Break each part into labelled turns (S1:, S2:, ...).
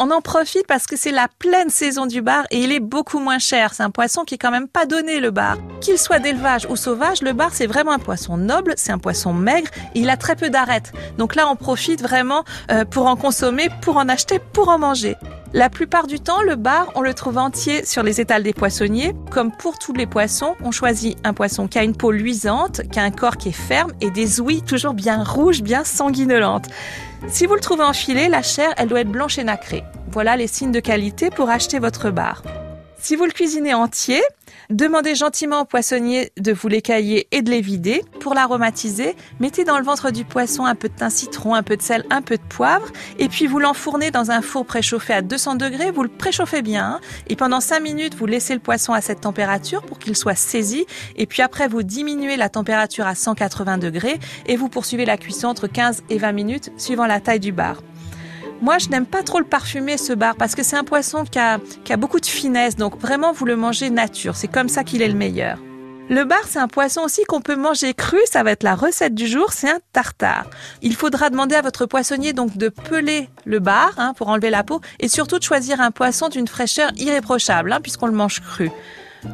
S1: On en profite parce que c'est la pleine saison du bar et il est beaucoup moins cher. C'est un poisson qui est quand même pas donné le bar. Qu'il soit d'élevage ou sauvage, le bar c'est vraiment un poisson noble, c'est un poisson maigre et il a très peu d'arêtes. Donc là on profite vraiment euh, pour en consommer, pour en acheter, pour en manger. La plupart du temps, le bar, on le trouve entier sur les étals des poissonniers. Comme pour tous les poissons, on choisit un poisson qui a une peau luisante, qui a un corps qui est ferme et des ouïes toujours bien rouges, bien sanguinolentes. Si vous le trouvez en filet, la chair, elle doit être blanche et nacrée. Voilà les signes de qualité pour acheter votre bar. Si vous le cuisinez entier, demandez gentiment au poissonnier de vous l'écailler et de les vider. Pour l'aromatiser, mettez dans le ventre du poisson un peu de thym citron, un peu de sel, un peu de poivre, et puis vous l'enfournez dans un four préchauffé à 200 degrés. Vous le préchauffez bien, hein. et pendant 5 minutes, vous laissez le poisson à cette température pour qu'il soit saisi, et puis après, vous diminuez la température à 180 degrés, et vous poursuivez la cuisson entre 15 et 20 minutes, suivant la taille du bar. Moi, je n'aime pas trop le parfumer, ce bar, parce que c'est un poisson qui a, beaucoup de finesse. Donc vraiment, vous le mangez nature. C'est comme ça qu'il est le meilleur. Le bar, c'est un poisson aussi qu'on peut manger cru. Ça va être la recette du jour. C'est un tartare. Il faudra demander à votre poissonnier donc de peler le bar hein, pour enlever la peau et surtout de choisir un poisson d'une fraîcheur irréprochable hein, puisqu'on le mange cru.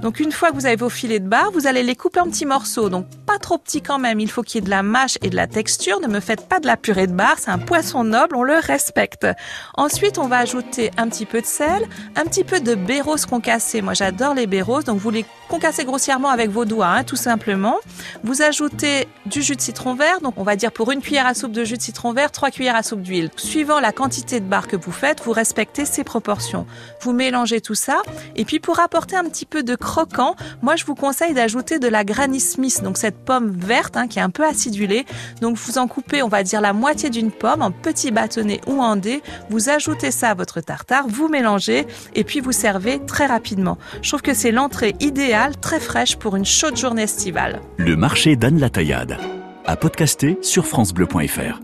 S1: Donc une fois que vous avez vos filets de bar, vous allez les couper en petits morceaux. Donc pas trop petits quand même, il faut qu'il y ait de la mâche et de la texture. Ne me faites pas de la purée de bar, c'est un poisson noble, on le respecte. Ensuite, on va ajouter un petit peu de sel, un petit peu de béros concassé. Moi j'adore les béros, donc vous les concassez grossièrement avec vos doigts, hein, tout simplement. Vous ajoutez du jus de citron vert, donc on va dire pour une cuillère à soupe de jus de citron vert, trois cuillères à soupe d'huile. Suivant la quantité de bar que vous faites, vous respectez ces proportions. Vous mélangez tout ça, et puis pour apporter un petit peu de croquant, moi je vous conseille d'ajouter de la Granny Smith, donc cette pomme verte hein, qui est un peu acidulée. Donc vous en coupez, on va dire la moitié d'une pomme en petits bâtonnets ou en dés. Vous ajoutez ça à votre tartare, vous mélangez et puis vous servez très rapidement. Je trouve que c'est l'entrée idéale, très fraîche pour une chaude journée estivale.
S2: Le marché d'Anne Lataillade. À podcaster sur francebleu.fr.